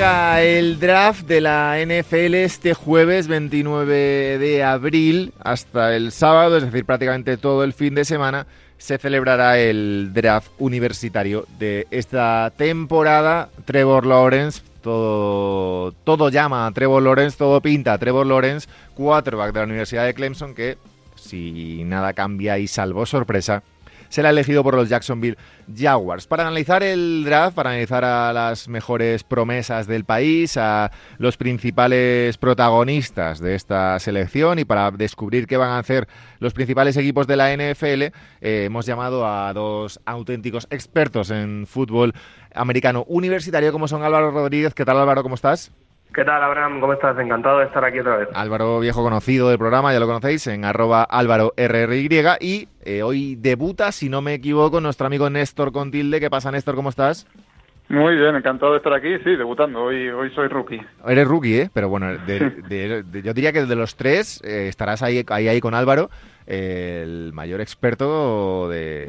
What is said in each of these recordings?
El draft de la NFL este jueves 29 de abril hasta el sábado, es decir, prácticamente todo el fin de semana, se celebrará el draft universitario de esta temporada. Trevor Lawrence, todo, todo llama a Trevor Lawrence, todo pinta a Trevor Lawrence, quarterback de la Universidad de Clemson, que si nada cambia y salvo sorpresa, será elegido por los Jacksonville Jaguars. Para analizar el draft, para analizar a las mejores promesas del país, a los principales protagonistas de esta selección y para descubrir qué van a hacer los principales equipos de la NFL, eh, hemos llamado a dos auténticos expertos en fútbol americano universitario como son Álvaro Rodríguez. ¿Qué tal Álvaro? ¿Cómo estás? ¿Qué tal, Abraham? ¿Cómo estás? Encantado de estar aquí otra vez. Álvaro, viejo conocido del programa, ya lo conocéis, en arroba álvaro RRY. Y eh, hoy debuta, si no me equivoco, nuestro amigo Néstor Contilde. ¿Qué pasa, Néstor? ¿Cómo estás? Muy bien, encantado de estar aquí, sí, debutando. Hoy, hoy soy rookie. Eres rookie, ¿eh? Pero bueno, yo diría que de los tres eh, estarás ahí, ahí, ahí con Álvaro el mayor experto de,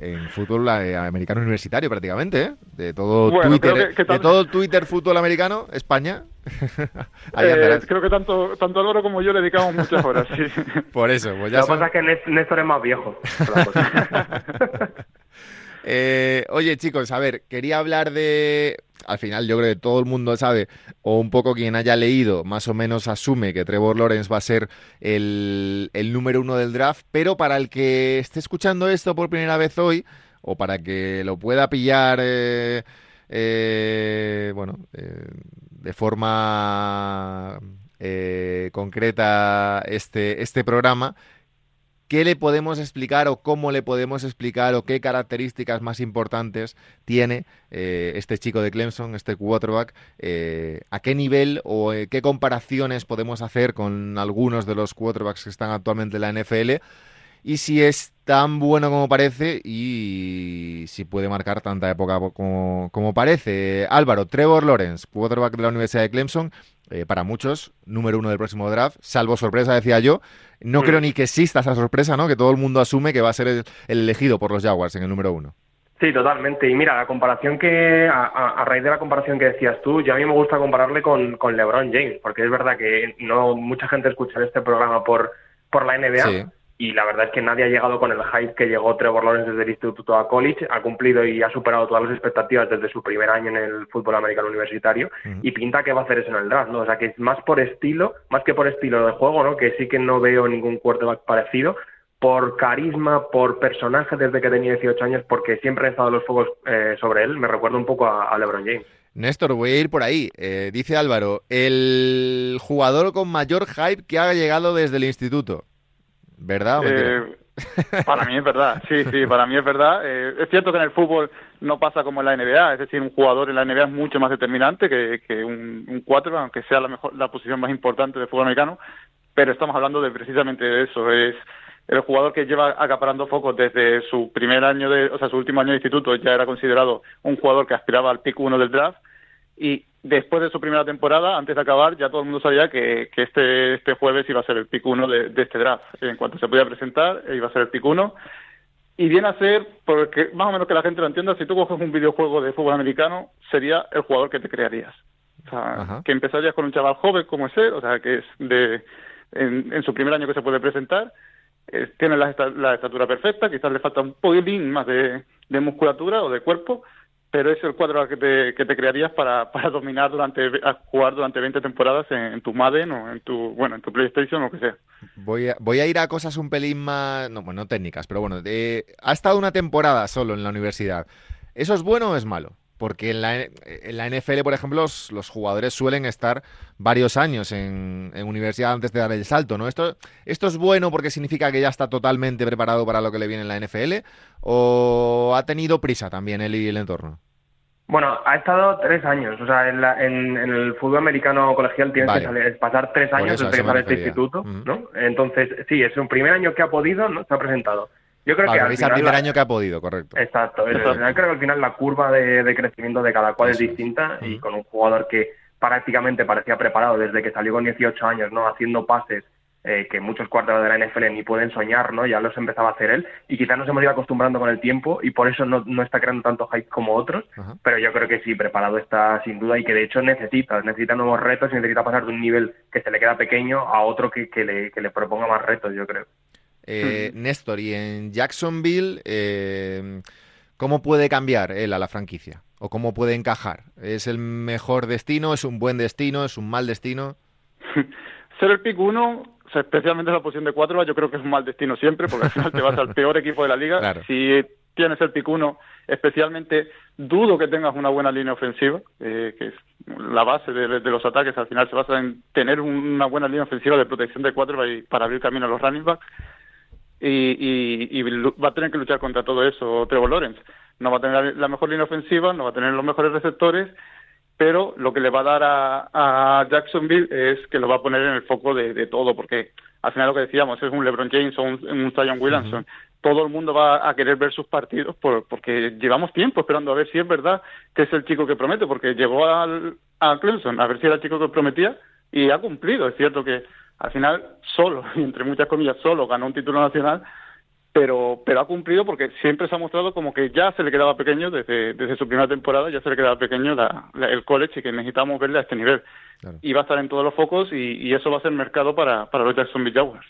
en fútbol eh, americano universitario prácticamente, ¿eh? de todo Twitter, de todo Twitter fútbol americano, España. eh, creo que tanto tanto Álvaro como yo le dedicamos muchas horas, sí. Por eso, pues ya Lo que pasa es que Néstor es más viejo. Eh, oye, chicos, a ver, quería hablar de. Al final, yo creo que todo el mundo sabe, o un poco quien haya leído, más o menos asume que Trevor Lawrence va a ser el, número uno del draft, pero para el que esté escuchando esto por primera vez hoy, o para que lo pueda pillar, eh, eh, bueno, de forma concreta este, este programa, ¿Qué le podemos explicar o cómo le podemos explicar o qué características más importantes tiene eh, este chico de Clemson, este quarterback? Eh, ¿A qué nivel o eh, qué comparaciones podemos hacer con algunos de los quarterbacks que están actualmente en la NFL? Y si es tan bueno como parece y si puede marcar tanta época como, como parece. Álvaro, Trevor Lawrence, quarterback de la Universidad de Clemson, eh, para muchos, número uno del próximo draft, salvo sorpresa, decía yo. No creo ni que exista esa sorpresa, ¿no? Que todo el mundo asume que va a ser el, elegido por los Jaguars en el número uno. Sí, totalmente. Y mira, la comparación que, a, raíz de la comparación que decías tú, ya a mí me gusta compararle con, con LeBron James, porque es verdad que no mucha gente escucha este programa por, por la NBA y la verdad es que nadie ha llegado con el hype que llegó Trevor Lawrence desde el instituto a college, ha cumplido y ha superado todas las expectativas desde su primer año en el fútbol americano universitario y pinta que va a hacer eso en el draft, ¿no? O sea, que es más por estilo, más que por estilo de juego, ¿no? Que sí que no veo ningún quarterback parecido, por carisma, por personaje desde que tenía 18 años, porque siempre han estado los fuegos eh, sobre él, me recuerda un poco a, LeBron James. Néstor, voy a ir por ahí. Eh, dice Álvaro, el jugador con mayor hype que ha llegado desde el instituto. ¿Verdad eh, para mí es verdad, sí, sí, para mí es verdad. Eh, es cierto que en el fútbol no pasa como en la NBA, es decir, un jugador en la NBA es mucho más determinante que, un, un cuatro, aunque sea la mejor, la posición más importante del fútbol americano, pero estamos hablando de precisamente de eso, es el jugador que lleva acaparando focos desde su primer año de, o sea, su último año de instituto ya era considerado un jugador que aspiraba al pick uno del draft y después de su primera temporada, antes de acabar, ya todo el mundo sabía que, que este, este jueves iba a ser el pick 1 de, este draft. En cuanto se podía presentar, iba a ser el pick 1. Y viene a ser, porque más o menos que la gente lo entienda, si tú coges un videojuego de fútbol americano, sería el jugador que te crearías. O sea, que empezarías con un chaval joven como es él, o sea, que es de en, su primer año que se puede presentar, eh, tiene la, la, estatura perfecta, quizás le falta un poquitín más de, de musculatura o de cuerpo, pero es el cuadro que te, crearías para, dominar durante, jugar durante 20 temporadas en, tu Madden o en tu, bueno, en tu PlayStation o lo que sea. Voy a, voy a ir a cosas un pelín más, no, bueno, no técnicas, pero bueno, ha estado una temporada solo en la universidad. ¿Eso es bueno o es malo? Porque en la, en la NFL, por ejemplo, los, jugadores suelen estar varios años en, universidad antes de dar el salto, ¿no? ¿Esto, ¿Esto es bueno porque significa que ya está totalmente preparado para lo que le viene en la NFL? ¿O ha tenido prisa también él y el entorno? Bueno, ha estado tres años. O sea, en, el fútbol americano colegial tienes que pasar tres años desde que este instituto, ¿no? Entonces, sí, es un primer año que ha podido, ¿no? Se ha presentado. Yo creo que al final primer año que ha podido, correcto. Exacto. creo que al final la curva de, crecimiento de cada cual es distinta y con un jugador que prácticamente parecía preparado desde que salió con 18 años, ¿no? Haciendo pases eh, que muchos cuartos de la NFL ni pueden soñar, ¿no? Ya los empezaba a hacer él y quizás nos hemos ido acostumbrando con el tiempo y por eso no, no está creando tanto hype como otros, pero yo creo que sí, preparado está sin duda y que de hecho necesita, necesita nuevos retos y necesita pasar de un nivel que se le queda pequeño a otro que, que, le, que le proponga más retos, yo creo. Eh, Néstor, y en Jacksonville, eh, ¿cómo puede cambiar él a la franquicia? ¿O cómo puede encajar? ¿Es el mejor destino? ¿Es un buen destino? ¿Es un mal destino? Ser el pick uno especialmente en la posición de cuatro, yo creo que es un mal destino siempre, porque al final te vas al peor equipo de la liga. Si tienes el pick uno, especialmente dudo que tengas una buena línea ofensiva, eh, que es la base de, los ataques, al final se basa en tener una buena línea ofensiva de protección de cuatro para, abrir camino a los running backs. Y, va a tener que luchar contra todo eso Trevor Lawrence. No va a tener la mejor línea ofensiva, no va a tener los mejores receptores pero lo que le va a dar a, Jacksonville es que lo va a poner en el foco de, todo, porque al final lo que decíamos es un LeBron James o un, un Zion Williamson. Todo el mundo va a querer ver sus partidos porque llevamos tiempo esperando a ver si es verdad que es el chico que promete, porque llegó al, a Clemson a ver si era el chico que prometía y ha cumplido. Es cierto que al final solo, y entre muchas comillas solo, ganó un título nacional, pero pero ha cumplido porque siempre se ha mostrado como que ya se le quedaba pequeño desde, desde su primera temporada, ya se le quedaba pequeño el college y que necesitamos verle a este nivel. Y va a estar en todos los focos y, eso va a ser mercado para, para los Jacksonville Jaguars.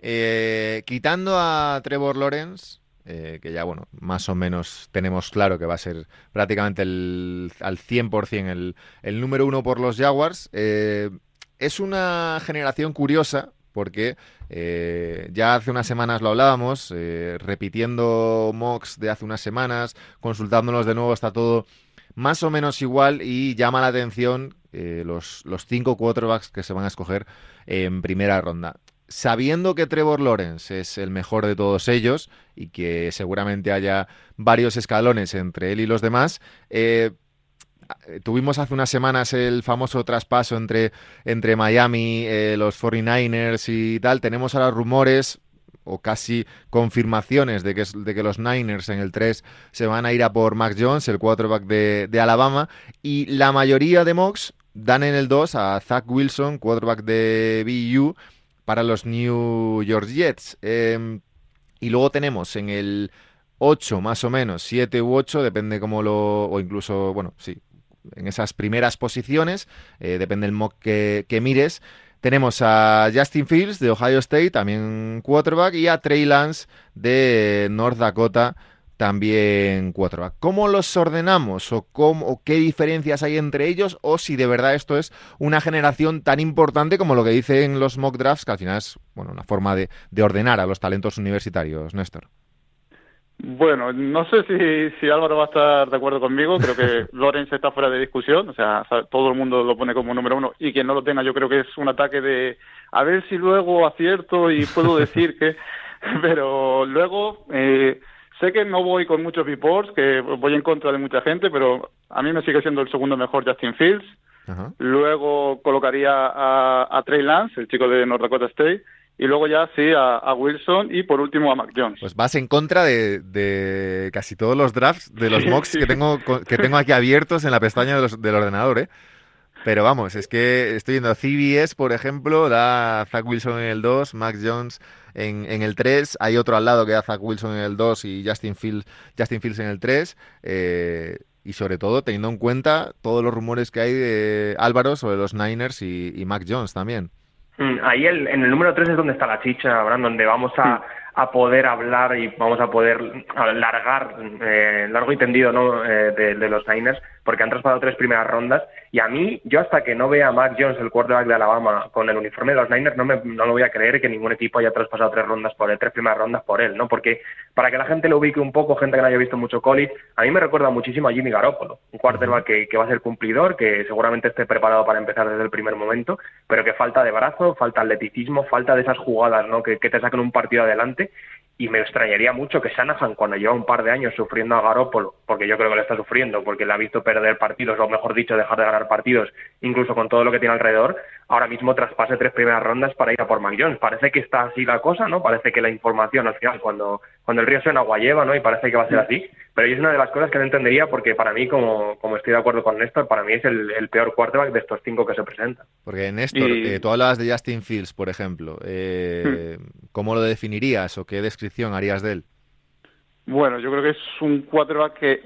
Eh, quitando a Trevor Lawrence, eh, que ya, bueno, más o menos tenemos claro que va a ser prácticamente el, al 100% el, el número uno por los Jaguars, eh, es una generación curiosa porque eh, ya hace unas semanas lo hablábamos, eh, repitiendo mocks de hace unas semanas, consultándonos de nuevo, está todo más o menos igual y llama la atención eh, los, los cinco quarterbacks que se van a escoger en primera ronda. Sabiendo que Trevor Lawrence es el mejor de todos ellos y que seguramente haya varios escalones entre él y los demás, tuvimos hace unas semanas el famoso traspaso entre, entre Miami, eh, los 49ers y tal. Tenemos ahora rumores o casi confirmaciones de que, de que los Niners en el 3 se van a ir a por Mac Jones, el quarterback de, de Alabama, y la mayoría de mocks dan en el 2 a Zach Wilson, quarterback de BU, para los New York Jets. Em, y luego tenemos en el 8 más o menos, 7 u 8, depende cómo lo... o incluso, bueno, sí, en esas primeras posiciones, eh, depende del mock que, mires. Tenemos a Justin Fields de Ohio State, también quarterback, y a Trey Lance de North Dakota, también quarterback. ¿Cómo los ordenamos o, cómo, qué diferencias hay entre ellos o si de verdad esto es una generación tan importante como lo que dicen los mock drafts, que al final es bueno, una forma de, de ordenar a los talentos universitarios, Néstor? Bueno, no sé si, si Álvaro va a estar de acuerdo conmigo. Creo que Lorenz está fuera de discusión. O sea, todo el mundo lo pone como número uno y quien no lo tenga, yo creo que es un ataque de a ver si luego acierto y puedo decir que. Pero luego eh, sé que no voy con muchos reports, que voy en contra de mucha gente, pero a mí me sigue siendo el segundo mejor Justin Fields. Luego colocaría a, a Trey Lance, el chico de North Dakota State y luego ya sí a, Wilson y por último a Mac Jones. Pues vas en contra de, casi todos los drafts de los mocks que tengo que tengo aquí abiertos en la pestaña del ordenador, ¿eh? Pero vamos, es que estoy viendo CBS, por ejemplo, da a Zach Wilson en el 2, Mac Jones en, en, el 3, hay otro al lado que da Zach Wilson en el 2 y Justin Fields, Justin Fields en el 3. Eh, y sobre todo teniendo en cuenta todos los rumores que hay de Álvaro sobre los Niners y, y Mac Jones también. Mm, ahí el, en el número 3 es donde está la chicha, Brandon, donde vamos a, a poder hablar y vamos a poder alargar eh, largo y tendido ¿no? Eh, de, de, los Niners porque han traspasado tres primeras rondas y a mí, yo hasta que no vea a Mac Jones, el quarterback de Alabama, con el uniforme de los Niners, no, me, no lo voy a creer que ningún equipo haya traspasado tres rondas por él, tres primeras rondas por él, ¿no? Porque para que la gente lo ubique un poco, gente que no haya visto mucho college, a mí me recuerda muchísimo a Jimmy Garoppolo, un quarterback que, que va a ser cumplidor, que seguramente esté preparado para empezar desde el primer momento, pero que falta de brazo, falta atleticismo, falta de esas jugadas, ¿no? Que, que te saquen un partido adelante y me extrañaría mucho que Shanahan, cuando lleva un par de años sufriendo a Garoppolo, porque yo creo que le está sufriendo, porque le ha visto perder partidos, o mejor dicho, dejar de ganar partidos, incluso con todo lo que tiene alrededor, ahora mismo traspase tres primeras rondas para ir a por Mac Jones. Parece que está así la cosa, ¿no? Parece que la información al final, cuando, cuando el río suena agua lleva, ¿no? Y parece que va a ser así. Pero es una de las cosas que no entendería porque para mí, como, como estoy de acuerdo con Néstor, para mí es el, peor quarterback de estos cinco que se presentan. Porque Néstor, eh, tú hablabas de Justin Fields, por ejemplo. Eh, hmm. ¿Cómo lo definirías o qué descripción harías de él? Bueno, yo creo que es un quarterback que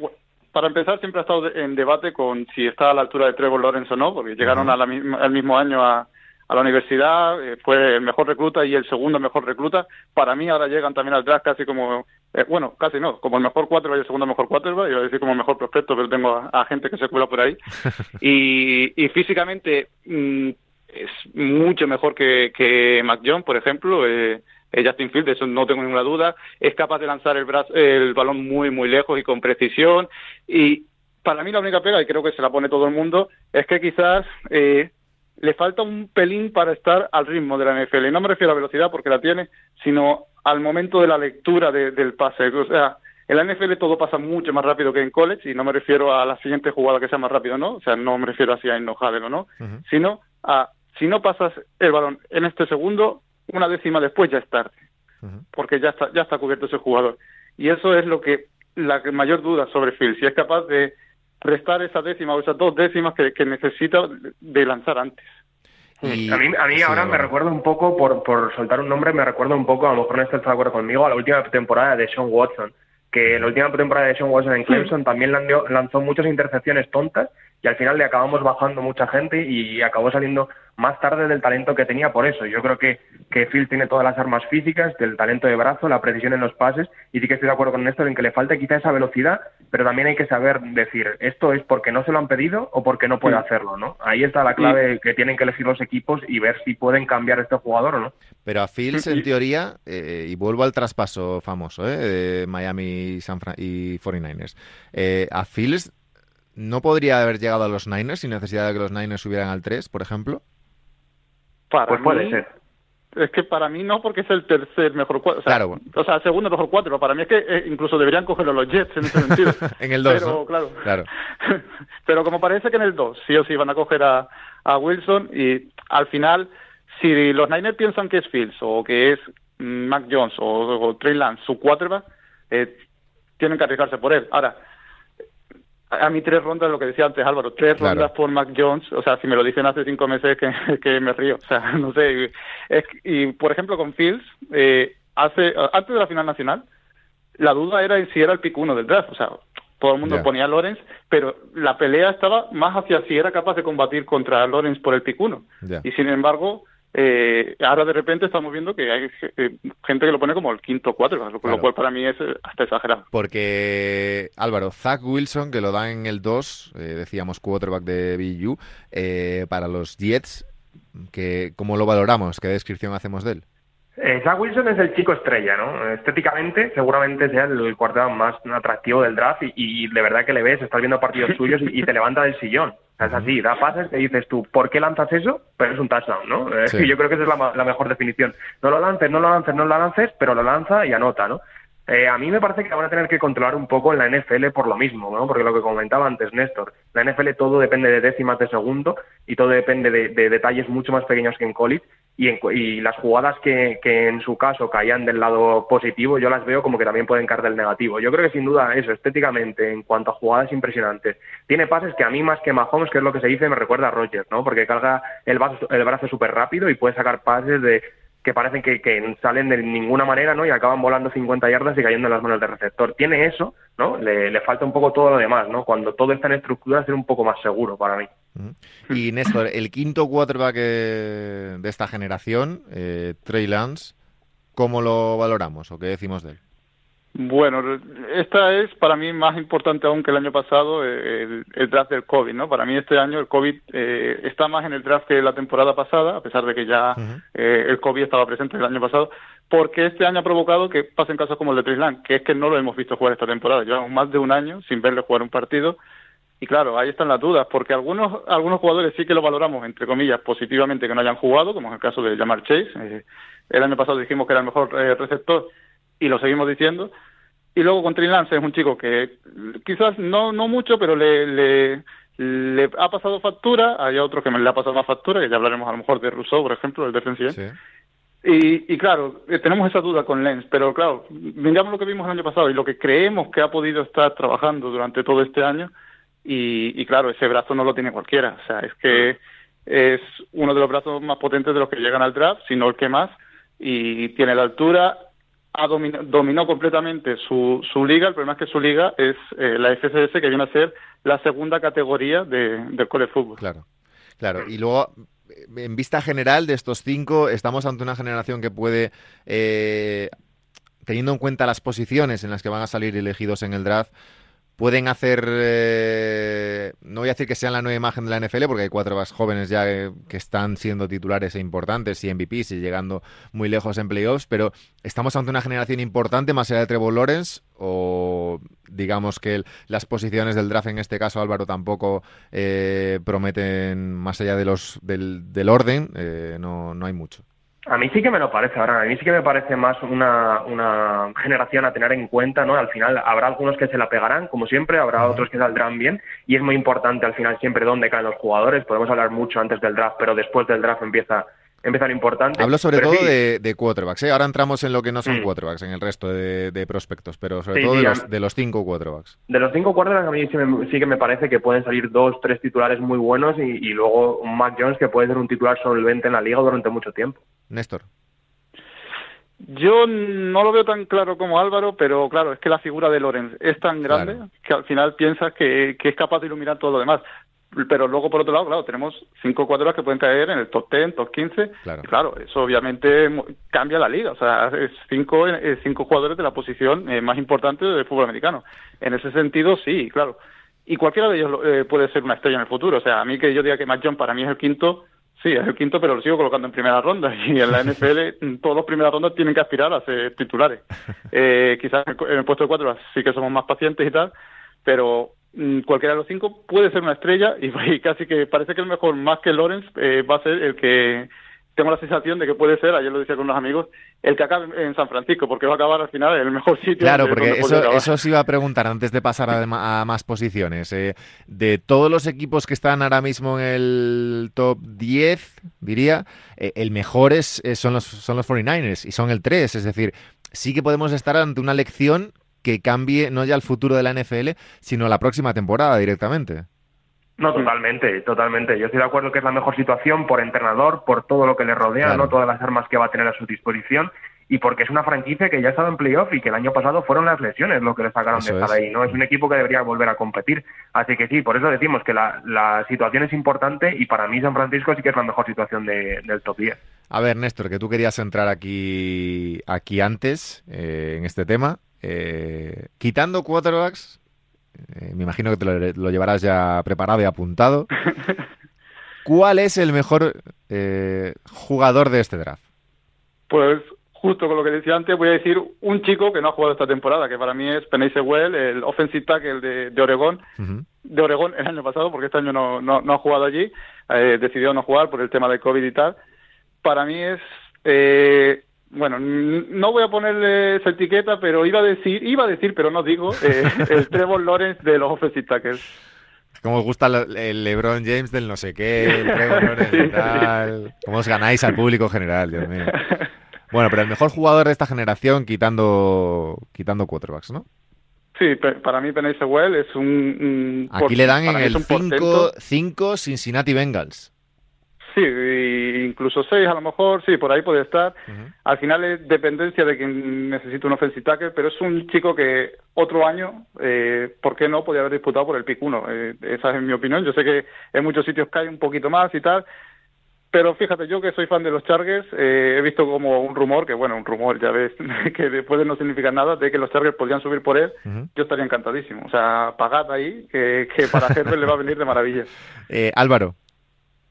para empezar, siempre ha estado en debate con si está a la altura de Trevor Lawrence o no, porque llegaron a la al mismo año a, la universidad, eh, fue el mejor recluta y el segundo mejor recluta. Para mí ahora llegan también al draft casi como, eh, bueno, casi no, como el mejor quarterback y el segundo mejor quarterback, iba a decir como el mejor prospecto, pero tengo a, gente que se cuela por ahí. y, y físicamente mm, es mucho mejor que, que Mac Jones, por ejemplo. Eh, eh, Justin Field, de eso no tengo ninguna duda, es capaz de lanzar el, el balón muy, muy lejos y con precisión. Y para mí la única pega, y creo que se la pone todo el mundo, es que quizás eh, le falta un pelín para estar al ritmo de la NFL. Y no me refiero a velocidad porque la tiene, sino al momento de la lectura del pase. O sea, en la NFL todo pasa mucho más rápido que en college y no me refiero a la siguiente jugada que sea más rápido, ¿no? O sea, no me refiero así a enojado, ¿no? Sino a si no pasas el balón en este segundo, una décima después ya es tarde, porque ya está, ya está cubierto ese jugador. Y eso es lo que la mayor duda sobre Phil, si es capaz de restar esa décima o esas dos décimas que, necesita de lanzar antes. a mí, a mí ahora me recuerda un poco, por, por soltar un nombre, me recuerda un poco, a lo mejor no está de acuerdo conmigo, a la última temporada de Sean Watson, que la última temporada de Sean Watson en Clemson también lanzó muchas intercepciones tontas y al final le acabamos bajando mucha gente y acabó saliendo más tarde del talento que tenía por eso. Yo creo que, que Phil tiene todas las armas físicas, del talento de brazo, la precisión en los pases, y sí que estoy de acuerdo con Néstor en que le falta quizá esa velocidad, pero también hay que saber decir, esto es porque no se lo han pedido o porque no puede hacerlo, ¿no? Ahí está la clave que tienen que elegir los equipos y ver si pueden cambiar este jugador o no. Pero a Fields, en teoría, eh, y vuelvo al traspaso famoso ¿eh? de Miami y 49ers, eh, a Fields no podría haber llegado a los Niners sin necesidad de que los Niners subieran al 3, por ejemplo. Para pues puede ser. Es que para mí no, porque es el tercer mejor cuatro. O sea, claro. O sea, segundo mejor cuatro. Para mí es que eh, incluso deberían cogerlo los Jets en ese sentido. en el 2. Pero, claro. claro. Pero como parece que en el 2 sí o sí van a coger a, a Wilson y al final, si los Niners piensan que es Fields o que es Mac Jones o, Trey Lance su quarterback, eh, tienen que arriesgarse por él. Ahora, a mí tres rondas, lo que decía antes Álvaro, tres rondas por Mac Jones, o sea, si me lo dicen hace cinco meses que, que me río, o sea, no sé. y por ejemplo con Fields, eh, hace antes de la final nacional, la duda era si era el pick uno del draft, o sea, todo el mundo ponía a Lorenz, pero la pelea estaba más hacia si era capaz de combatir contra Lorenz por el pick uno. Y sin embargo, eh, ahora de repente estamos viendo que hay eh, gente que lo pone como el quinto cuatro, lo, cual para mí es eh, hasta exagerado. Porque, Álvaro, Zach Wilson, que lo da en el 2, eh, decíamos quarterback de BU, para los Jets, que, ¿cómo lo valoramos? ¿Qué descripción hacemos de él? Zach Wilson es el chico estrella, ¿no? Estéticamente, seguramente sea el quarterback más atractivo del draft y, de verdad que le ves, estás viendo partidos suyos y te levanta del sillón. Es así, da pases y dices tú, ¿por qué lanzas eso? Pero es un touchdown, ¿no? Eh, yo creo que esa es la, mejor definición. No lo lances, no lo lances, no lo lances, pero lo lanza y anota, ¿no? Eh, a mí me parece que van a tener que controlar un poco en la NFL por lo mismo, ¿no? Porque lo que comentaba antes Néstor, la NFL todo depende de décimas de segundo y todo depende de, de detalles mucho más pequeños que en college y, las jugadas que, en su caso caían del lado positivo, yo las veo como que también pueden caer del negativo. Yo creo que sin duda eso, estéticamente, en cuanto a jugadas impresionantes, tiene pases que a mí más que Mahomes, que es lo que se dice, me recuerda a Rogers, ¿no? Porque carga el brazo, el brazo súper rápido y puede sacar pases de que parecen que, salen de ninguna manera, ¿no? Y acaban volando 50 yardas y cayendo en las manos del receptor. Tiene eso, ¿no? Le, le falta un poco todo lo demás, ¿no? Cuando todo está en estructura, ser un poco más seguro para mí. Y Néstor, el quinto quarterback eh, de esta generación, eh, Trey Lance, ¿cómo lo valoramos o qué decimos de él? Bueno, esta es para mí más importante aún que el año pasado el, draft del COVID, ¿no? Para mí este año el COVID eh, está más en el draft que la temporada pasada, a pesar de que ya eh, el COVID estaba presente el año pasado, porque este año ha provocado que pasen casos como el de Trislan, que es que no lo hemos visto jugar esta temporada. Llevamos más de un año sin verle jugar un partido y claro, ahí están las dudas, porque algunos algunos jugadores sí que lo valoramos, entre comillas, positivamente que no hayan jugado, como en el caso de Jamar Chase. Eh, el año pasado dijimos que era el mejor receptor y lo seguimos diciendo, Y luego con Trey Lance es un chico que quizás no, no mucho, pero le, le, le ha pasado factura. Hay otro que me le ha pasado más factura, que ya hablaremos a lo mejor de Rousseau, por ejemplo, el defensivo. Sí. Y, y, claro, eh, tenemos esa duda con Lens, pero claro, miramos lo que vimos el año pasado y lo que creemos que ha podido estar trabajando durante todo este año. Y, y claro, ese brazo no lo tiene cualquiera. O sea, es que es uno de los brazos más potentes de los que llegan al draft, sino el que más. Y tiene la altura, ha dominó, completamente su, su liga. El problema es que su liga es eh, la FCS, que viene a ser la segunda categoría de, del college fútbol. Claro, claro. Y luego en vista general de estos cinco, estamos ante una generación que puede, eh, teniendo en cuenta las posiciones en las que van a salir elegidos en el draft, pueden hacer, eh, no voy a decir que sean la nueva imagen de la NFL, porque hay cuatro más jóvenes ya eh, que están siendo titulares e importantes y MVPs y llegando muy lejos en playoffs, pero estamos ante una generación importante más allá de Trevor Lawrence o digamos que las posiciones del draft en este caso Álvaro tampoco eh, prometen más allá de los del, del orden, no, no hay mucho. A mí sí que me lo parece, ahora. A mí sí que me parece más una, una generación a tener en cuenta, ¿no? Al final habrá algunos que se la pegarán, como siempre, habrá otros que saldrán bien y es muy importante al final siempre dónde caen los jugadores. Podemos hablar mucho antes del draft, pero después del draft empieza empiezan importantes. Hablo sobre todo de, de, quarterbacks. ¿eh? Ahora entramos en lo que no son mm. quarterbacks, en el resto de, prospectos, pero sobre todo de, los, de, los, cinco quarterbacks. De los cinco quarterbacks a mí sí, que me parece que pueden salir dos, tres titulares muy buenos y, y, luego un Mac Jones que puede ser un titular solvente en la liga durante mucho tiempo. Néstor. Yo no lo veo tan claro como Álvaro, pero claro, es que la figura de Lorenz es tan grande que al final piensas que, que, es capaz de iluminar todo lo demás pero luego por otro lado, claro, tenemos cinco cuadros que pueden caer en el top 10, top 15. Claro. Y claro, eso obviamente cambia la liga. O sea, es cinco, cinco jugadores de la posición eh, más importante del fútbol americano. En ese sentido, sí, claro. Y cualquiera de ellos eh, puede ser una estrella en el futuro. O sea, a mí que yo diga que Matt John para mí es el quinto, sí, es el quinto, pero lo sigo colocando en primera ronda. Y en la NFL, todos los primeras rondas tienen que aspirar a ser titulares. Eh, quizás en el puesto de cuatro sí que somos más pacientes y tal, pero Mm, cualquiera de los cinco puede ser una estrella y, casi que parece que el mejor más que Lawrence eh, va a ser el que tengo la sensación de que puede ser, ayer lo decía con unos amigos, el que acabe en San Francisco, porque va a acabar al final en el mejor sitio. Claro, porque eso, eso os iba a preguntar antes de pasar a, más posiciones. Eh, de todos los equipos que están ahora mismo en el top 10, diría, eh, el mejor es, son, los, son los 49ers y son el 3. Es decir, sí que podemos estar ante una lección que cambie no ya el futuro de la NFL, sino la próxima temporada directamente. No, totalmente, totalmente. Yo estoy de acuerdo que es la mejor situación por entrenador, por todo lo que le rodea, no todas las armas que va a tener a su disposición y porque es una franquicia que ya ha estado en playoff y que el año pasado fueron las lesiones lo que le sacaron de estar ahí. No es un equipo que debería volver a competir. Así que sí, por eso decimos que la, la situación es importante y para mí San Francisco sí que es la mejor situación del top 10. A ver, Néstor, que tú querías entrar aquí, aquí antes eh, en este tema. Eh, quitando quarterbacks, eh, me imagino que te lo, llevarás ya preparado y apuntado. ¿Cuál es el mejor eh, jugador de este draft? Pues justo con lo que decía antes, voy a decir un chico que no ha jugado esta temporada, que para mí es Penny Sewell, el offensive tackle de, de Oregón, de Oregón el año pasado, porque este año no, no, ha jugado allí, decidió no jugar por el tema de COVID y tal. Para mí es bueno, no voy a ponerle esa etiqueta, pero iba a decir, iba a decir, pero no digo, eh, el Trevor Lawrence de los offensive tackles. Como os gusta el LeBron James del no sé qué, el Trevor Lawrence y tal. ¿Cómo os ganáis al público general, Dios mío? Bueno, pero el mejor jugador de esta generación quitando, quitando quarterbacks, ¿no? Sí, para mí Penny Sewell es un... Aquí le dan en el 5 Cincinnati Bengals. Sí, incluso seis a lo mejor, sí, por ahí puede estar. Al final es dependencia de quien necesita un offensive tackle, pero es un chico que otro año, eh, ¿por qué no? Podría haber disputado por el pick 1. Eh, esa es mi opinión. Yo sé que en muchos sitios cae un poquito más y tal, pero fíjate, yo que soy fan de los Chargers, eh, he visto como un rumor, que bueno, un rumor, ya ves, que después no significa nada, de que los Chargers podrían subir por él. Yo estaría encantadísimo. O sea, pagad ahí, que, que para Herbert le va a venir de maravilla. Álvaro,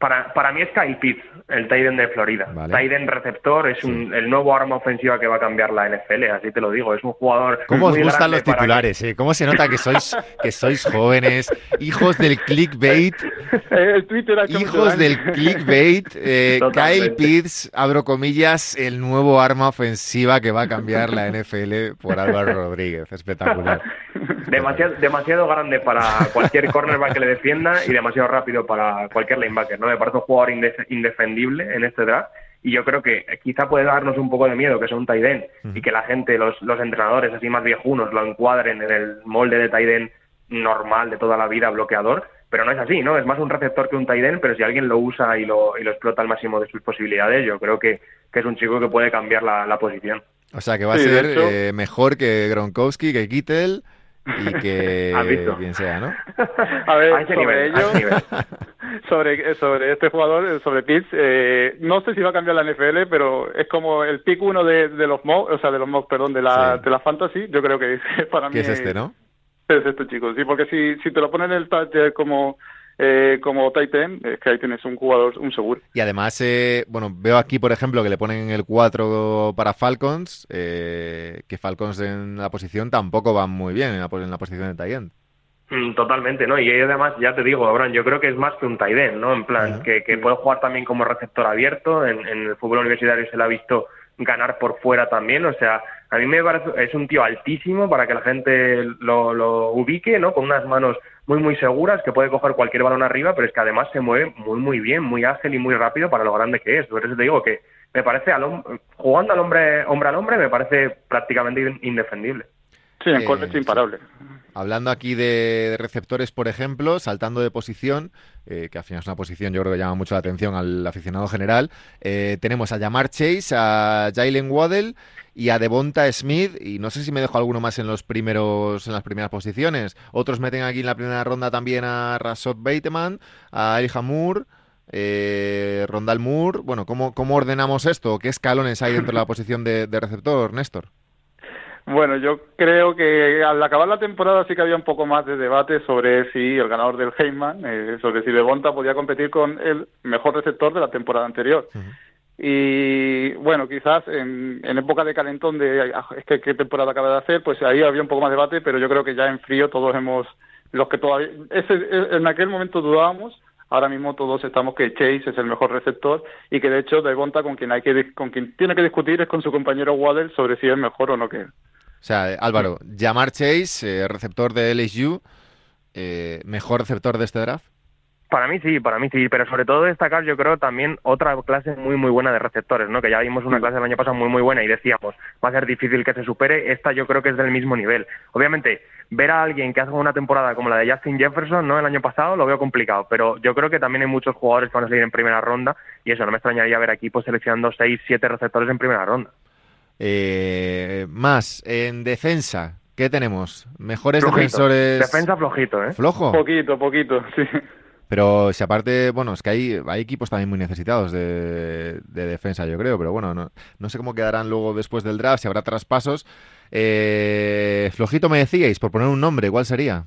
Para, para mí es Kyle Pitts, el Tiden de Florida. Tiden receptor es el nuevo arma ofensiva que va a cambiar la NFL, así te lo digo. Es un jugador. ¿Cómo os gustan los titulares? Eh? ¿Cómo se nota que sois, que sois jóvenes, hijos del clickbait? el Twitter hijos del clickbait. Eh, Kyle Pitts, abro comillas, el nuevo arma ofensiva que va a cambiar la NFL por Álvaro Rodríguez. Espectacular. demasiado, demasiado grande para cualquier cornerback que le defienda y demasiado rápido para cualquier linebacker. ¿no? Me parece un jugador indefendible en este draft y yo creo que quizá puede darnos un poco de miedo que sea un tight y que la gente, los, los entrenadores así más viejunos lo encuadren en el molde de tight normal de toda la vida, bloqueador, pero no es así, ¿no? Es más un receptor que un tight pero si alguien lo usa y lo, y lo explota al máximo de sus posibilidades, yo creo que, que es un chico que puede cambiar la, posición. O sea, que va a ser eh, mejor que Gronkowski, que Kittel y que quien sea, ¿no? A ver, sobre ello, sobre, sobre este jugador, sobre Pitts, eh, no sé si va a cambiar la NFL, pero es como el pick uno de, de los mobs, o sea, de los mobs, perdón, de la, de la fantasy, yo creo que para mí es este, ¿no? Es este chico, sí, porque si, si te lo ponen en el touch como eh, como Titan, es que ahí tienes un jugador, un seguro. Y además, eh, bueno, veo aquí, por ejemplo, que le ponen el 4 para Falcons, eh, que Falcons en la posición tampoco van muy bien en la, en la posición de Titan. Mm, totalmente, ¿no? Y además, ya te digo, Abraham, yo creo que es más que un tight ¿no? En plan, que, puede jugar también como receptor abierto, en, en, el fútbol universitario se le ha visto ganar por fuera también, o sea, a mí me parece, es un tío altísimo para que la gente lo, lo ubique, ¿no? Con unas manos muy, muy seguras, que puede coger cualquier balón arriba, pero es que además se mueve muy, muy bien, muy ágil y muy rápido para lo grande que es. Por eso te digo que me parece, al jugando al hombre, hombre al hombre, me parece prácticamente indefendible. Sí, en eh, es imparable. Hablando aquí de, receptores, por ejemplo, saltando de posición, eh, que al final es una posición yo creo que llama mucho la atención al aficionado general, eh, tenemos a Yamar Chase, a Jalen Waddell y a Devonta Smith, y no sé si me dejo alguno más en los primeros, en las primeras posiciones. Otros meten aquí en la primera ronda también a Rasot Bateman, a Elijah Moore, eh, Rondal Moore. Bueno, ¿cómo, ¿cómo ordenamos esto? ¿Qué escalones hay dentro de la posición de, receptor, Néstor? Bueno, yo creo que al acabar la temporada sí que había un poco más de debate sobre si el ganador del Heyman, eh, sobre si Devonta podía competir con el mejor receptor de la temporada anterior. Y bueno, quizás en, época de calentón de ah, es que qué temporada acaba de hacer, pues ahí había un poco más de debate, pero yo creo que ya en frío todos hemos, los que todavía, ese, en aquel momento dudábamos, ahora mismo todos estamos que Chase es el mejor receptor y que de hecho Devonta con quien hay que con quien tiene que discutir es con su compañero Waddell sobre si es mejor o no que O sea, Álvaro, llamar Chase, eh, receptor de LSU, eh, mejor receptor de este draft. Para mí sí, para mí sí, pero sobre todo destacar yo creo también otra clase muy muy buena de receptores, ¿no? Que ya vimos una clase el año pasado muy muy buena y decíamos, va a ser difícil que se supere, esta yo creo que es del mismo nivel. Obviamente, ver a alguien que hace una temporada como la de Justin Jefferson, ¿no? El año pasado lo veo complicado, pero yo creo que también hay muchos jugadores que van a salir en primera ronda y eso no me extrañaría ver equipos seleccionando 6, 7 receptores en primera ronda. Eh, más, en defensa, ¿qué tenemos? Mejores defensores. Defensa flojito, ¿eh? Flojo. Poquito, poquito, sí. Pero si aparte, bueno, es que hay, hay equipos también muy necesitados de, defensa, yo creo, pero bueno, no, no, sé cómo quedarán luego después del draft, si habrá traspasos. Eh, flojito me decíais, por poner un nombre, ¿cuál sería?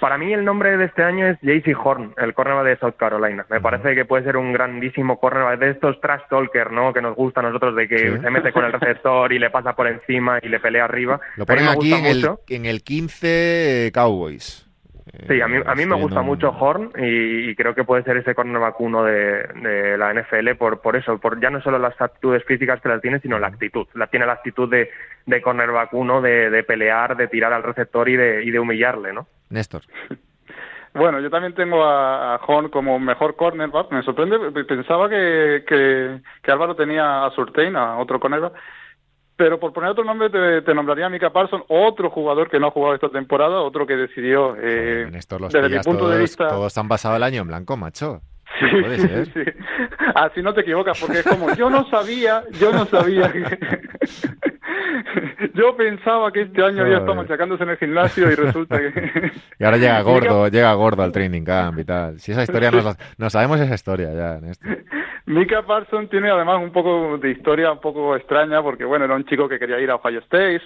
Para mí el nombre de este año es JC Horn, el cornerback de South Carolina. Me parece que puede ser un grandísimo cornerback de estos trash talker, ¿no? Que nos gusta a nosotros de que se mete con el receptor y le pasa por encima y le pelea arriba. Lo ponen aquí en el, en el 15 Cowboys. Sí, a mí, a mí me gusta mucho Horn y, creo que puede ser ese cornerback uno de, la NFL por, por eso, por ya no solo las actitudes físicas que las tiene, sino la actitud. La, tiene la actitud de, de cornerback uno, de, pelear, de tirar al receptor y de, y de humillarle, ¿no? Néstor. Bueno, yo también tengo a, Horn como mejor cornerback. Me sorprende, pensaba que, que, que Álvaro tenía a Surtain, a otro cornerback, pero por poner otro nombre, te, nombraría a Mika Parson, otro jugador que no ha jugado esta temporada, otro que decidió. Eh, desde mi punto de vista. Todos han pasado el año en blanco, macho. Sí, sí. Así no te equivocas, porque es como, yo no sabía, yo no sabía que... yo pensaba que este año ya estamos machacándose en el gimnasio y resulta que... y ahora llega gordo, llega gordo al training camp y tal. Si esa historia, nos, no sabemos esa historia ya, en esto. Mika Parson tiene además un poco de historia un poco extraña porque, bueno, era un chico que quería ir a Ohio State,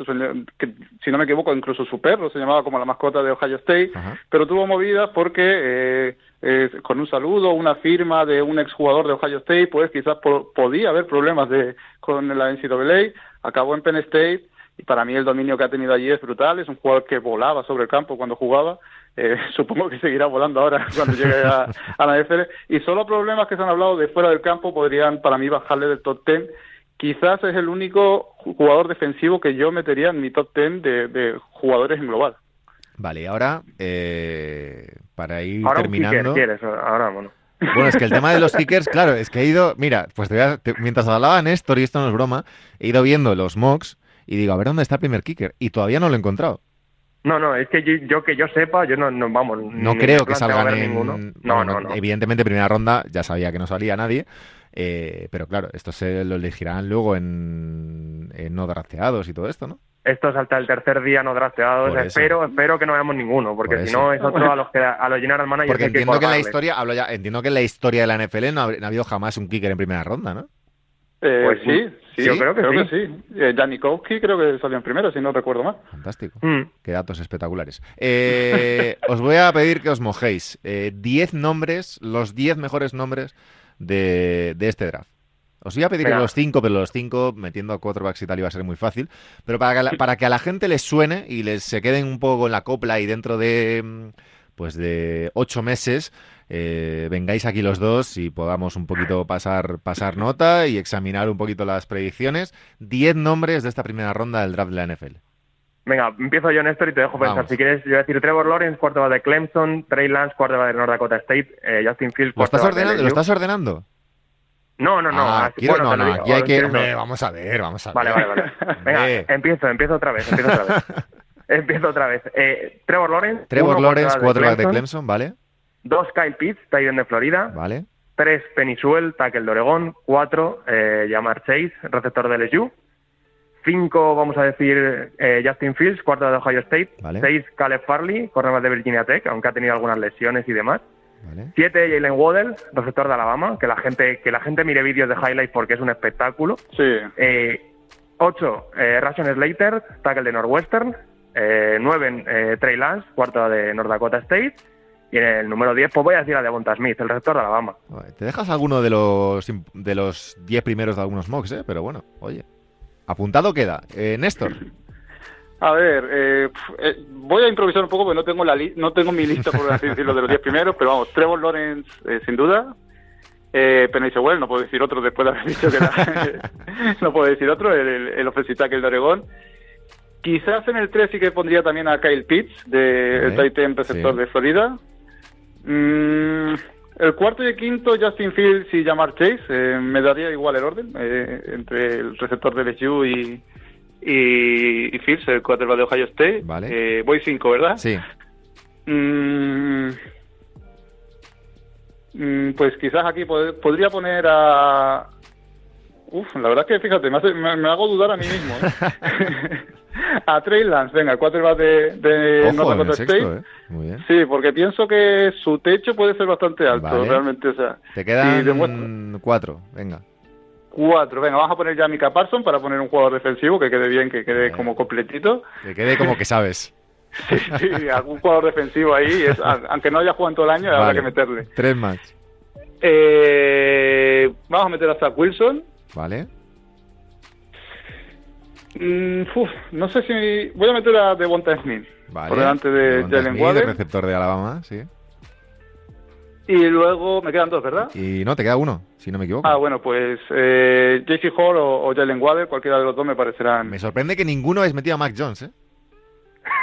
que, si no me equivoco, incluso su perro se llamaba como la mascota de Ohio State, pero tuvo movidas porque eh, eh, con un saludo, una firma de un exjugador de Ohio State, pues quizás podía haber problemas de, con la NCAA, acabó en Penn State y para mí el dominio que ha tenido allí es brutal, es un jugador que volaba sobre el campo cuando jugaba, eh, supongo que seguirá volando ahora cuando llegue a, la NFL, y solo problemas que se han hablado de fuera del campo podrían para mí bajarle del top 10, quizás es el único jugador defensivo que yo metería en mi top 10 de, jugadores en global. Vale, y ahora, eh, para ir terminando... ahora, bueno. Bueno, es que el tema de los kickers, claro, es que he ido, mira, pues mientras hablaba Néstor, y esto no es broma, he ido viendo los mocks y digo, a ver dónde está el primer kicker, y todavía no lo he encontrado. No, no, es que yo, que yo sepa, yo no, no vamos. No creo que salgan en. Ninguno. No, no, no, Evidentemente, primera ronda ya sabía que no salía nadie. Eh, pero claro, esto se lo elegirán luego en, no drafteados y todo esto, ¿no? Esto salta el tercer día no drafteados. Espero, espero que no veamos ninguno, porque si no es otro a los que a los llenar al manager. Porque entiendo que, en la historia, hablo ya, entiendo que en la historia de la NFL no ha, habido jamás un kicker en primera ronda, ¿no? Eh, pues sí, sí, yo creo que sí. Eh, Janikowski creo que salió en primero, si no recuerdo mal. Fantástico. Mm. Qué datos espectaculares. Eh, os voy a pedir que os mojéis. Diez nombres, los diez mejores nombres de, este draft. Os voy a pedir los cinco, pero los cinco, metiendo a quarterbacks y tal, iba a ser muy fácil. Pero para que, a la, para que a la gente les suene y les se queden un poco en la copla y dentro de mm, pues de ocho meses eh, vengáis aquí los dos y podamos un poquito pasar, pasar nota y examinar un poquito las predicciones. Diez nombres de esta primera ronda del draft de la NFL. Venga, empiezo yo, Néstor, y te dejo pensar. Si quieres, yo voy a decir Trevor Lawrence, cuarto de Clemson, Trey Lance, cuarto de North Dakota State, eh, Justin Fields, ¿Lo estás, ordenando, ¿Lo estás ordenando? No, no, no. Ah, bueno, no, aquí hay que... vamos a ver, vamos a ver. Vale, vale, vale. Venga, empiezo, empiezo otra vez, empiezo otra vez. empiezo otra vez. Eh, Trevor Lawrence. Trevor Lawrence, quarterback de Clemson, ¿vale? Dos, Kyle Pitts, Titan de Florida. Vale. Tres, Penisuel, tackle de Oregón. Cuatro, eh, Yamar Chase, receptor de LSU. Cinco, vamos a decir, eh, Justin Fields, cuarto de Ohio State. Vale. Seis, Caleb Farley, corredor de Virginia Tech, aunque ha tenido algunas lesiones y demás. Vale. Siete, Jalen Waddell, receptor de Alabama, que la gente que la gente mire vídeos de highlights porque es un espectáculo. Sí. Eh, ocho, eh, Ration Slater, tackle de Northwestern. Eh, nueve, eh, Trey Lance, cuarto de North Dakota State. Y en el número 10, pues voy a decir a Devonta Smith, el receptor de Alabama. Te dejas alguno de los de los 10 primeros de algunos mocks, ¿eh? Pero bueno, oye. Apuntado queda. Eh, Néstor. A ver, eh, eh, voy a improvisar un poco porque no tengo la no tengo mi lista, por así decirlo, de los 10 primeros, pero vamos, Trevor Lawrence, eh, sin duda. Eh, Well, no puedo decir otro después de haber dicho que no puedo decir otro, el, el offensive tackle de Oregón. Quizás en el 3 sí que pondría también a Kyle Pitts, de, el Titan receptor de Florida. Mm, el cuarto y el quinto, Justin Fields y Jamar Chase. Eh, me daría igual el orden eh, entre el receptor de LSU y, y, Fields, el quarterback de Ohio State. Vale. Eh, voy cinco, ¿verdad? Sí. Mm, mm, pues quizás aquí podría poner a... Uf, la verdad es que fíjate, me, hago dudar a mí mismo. a Trey Lance, venga, el quarterback de, de North State. ¿eh? Muy bien. Sí, porque pienso que su techo puede ser bastante alto, realmente. O sea, Te quedan cuatro, venga. Cuatro, venga, vamos a poner ya a Mika Parson para poner un jugador defensivo que quede bien, que quede como completito. Que quede como que sabes. sí, algún jugador defensivo ahí, aunque no haya jugado en todo el año, habrá que meterle. Tres más. Eh, vamos a meter a Zach Wilson. Vale. Mm, no sé si. Voy a meter a Devonta Smith. Vale. Por delante de Jalen Waddell. receptor de Alabama, sí. Y luego me quedan dos, ¿verdad? Y no, te queda uno, si no me equivoco. Ah, bueno, pues eh, JC Hall o, Jalen Waddell, cualquiera de los dos me parecerán. Me sorprende que ninguno hayas metido a Mac Jones, ¿eh?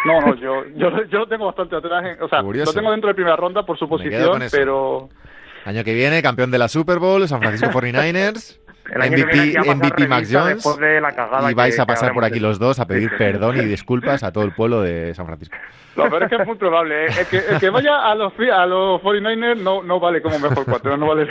No, no, yo, yo, yo lo tengo bastante atrás. o sea, lo tengo dentro de primera ronda por su posición, pero. Año que viene, campeón de la Super Bowl, San Francisco 49ers. MVP, MVP Max Jones. y vais a pasar por aquí los dos a pedir perdón y disculpas a todo el pueblo de San Francisco. Lo peor es que es muy probable. ¿eh? El, que, el, que, vaya a los, a los 49ers no, no vale como mejor cuatro, no vale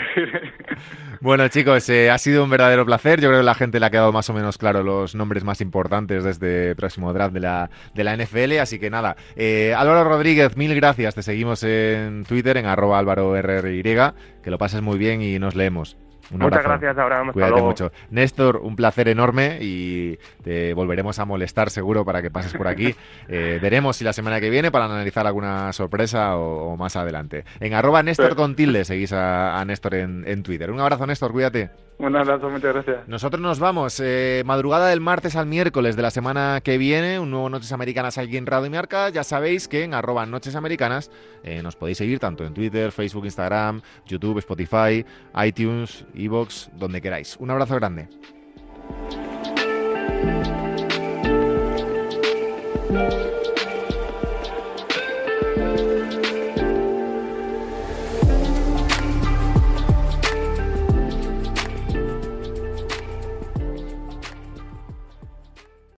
Bueno, chicos, eh, ha sido un verdadero placer. Yo creo que a la gente le ha quedado más o menos claro los nombres más importantes de este próximo draft de la, de la NFL. Así que nada, eh, Álvaro Rodríguez, mil gracias. Te seguimos en Twitter, en arroba álvaro Que lo pases muy bien y nos leemos. Muchas gracias, Abraham. Cuídate mucho. Néstor, un placer enorme y te volveremos a molestar seguro para que pases por aquí. Eh, veremos si la semana que viene para analizar alguna sorpresa o, más adelante. En arroba Néstor con tilde seguís a, Néstor en, Twitter. Un abrazo, Néstor, cuídate. Un abrazo, muchas gracias. Nosotros nos vamos. Eh, madrugada del martes al miércoles de la semana que viene, un nuevo Noches Americanas aquí en Radio Marca. Ya sabéis que en arroba Noches Americanas eh, nos podéis seguir tanto en Twitter, Facebook, Instagram, YouTube, Spotify, iTunes, Evox, donde queráis. Un abrazo grande.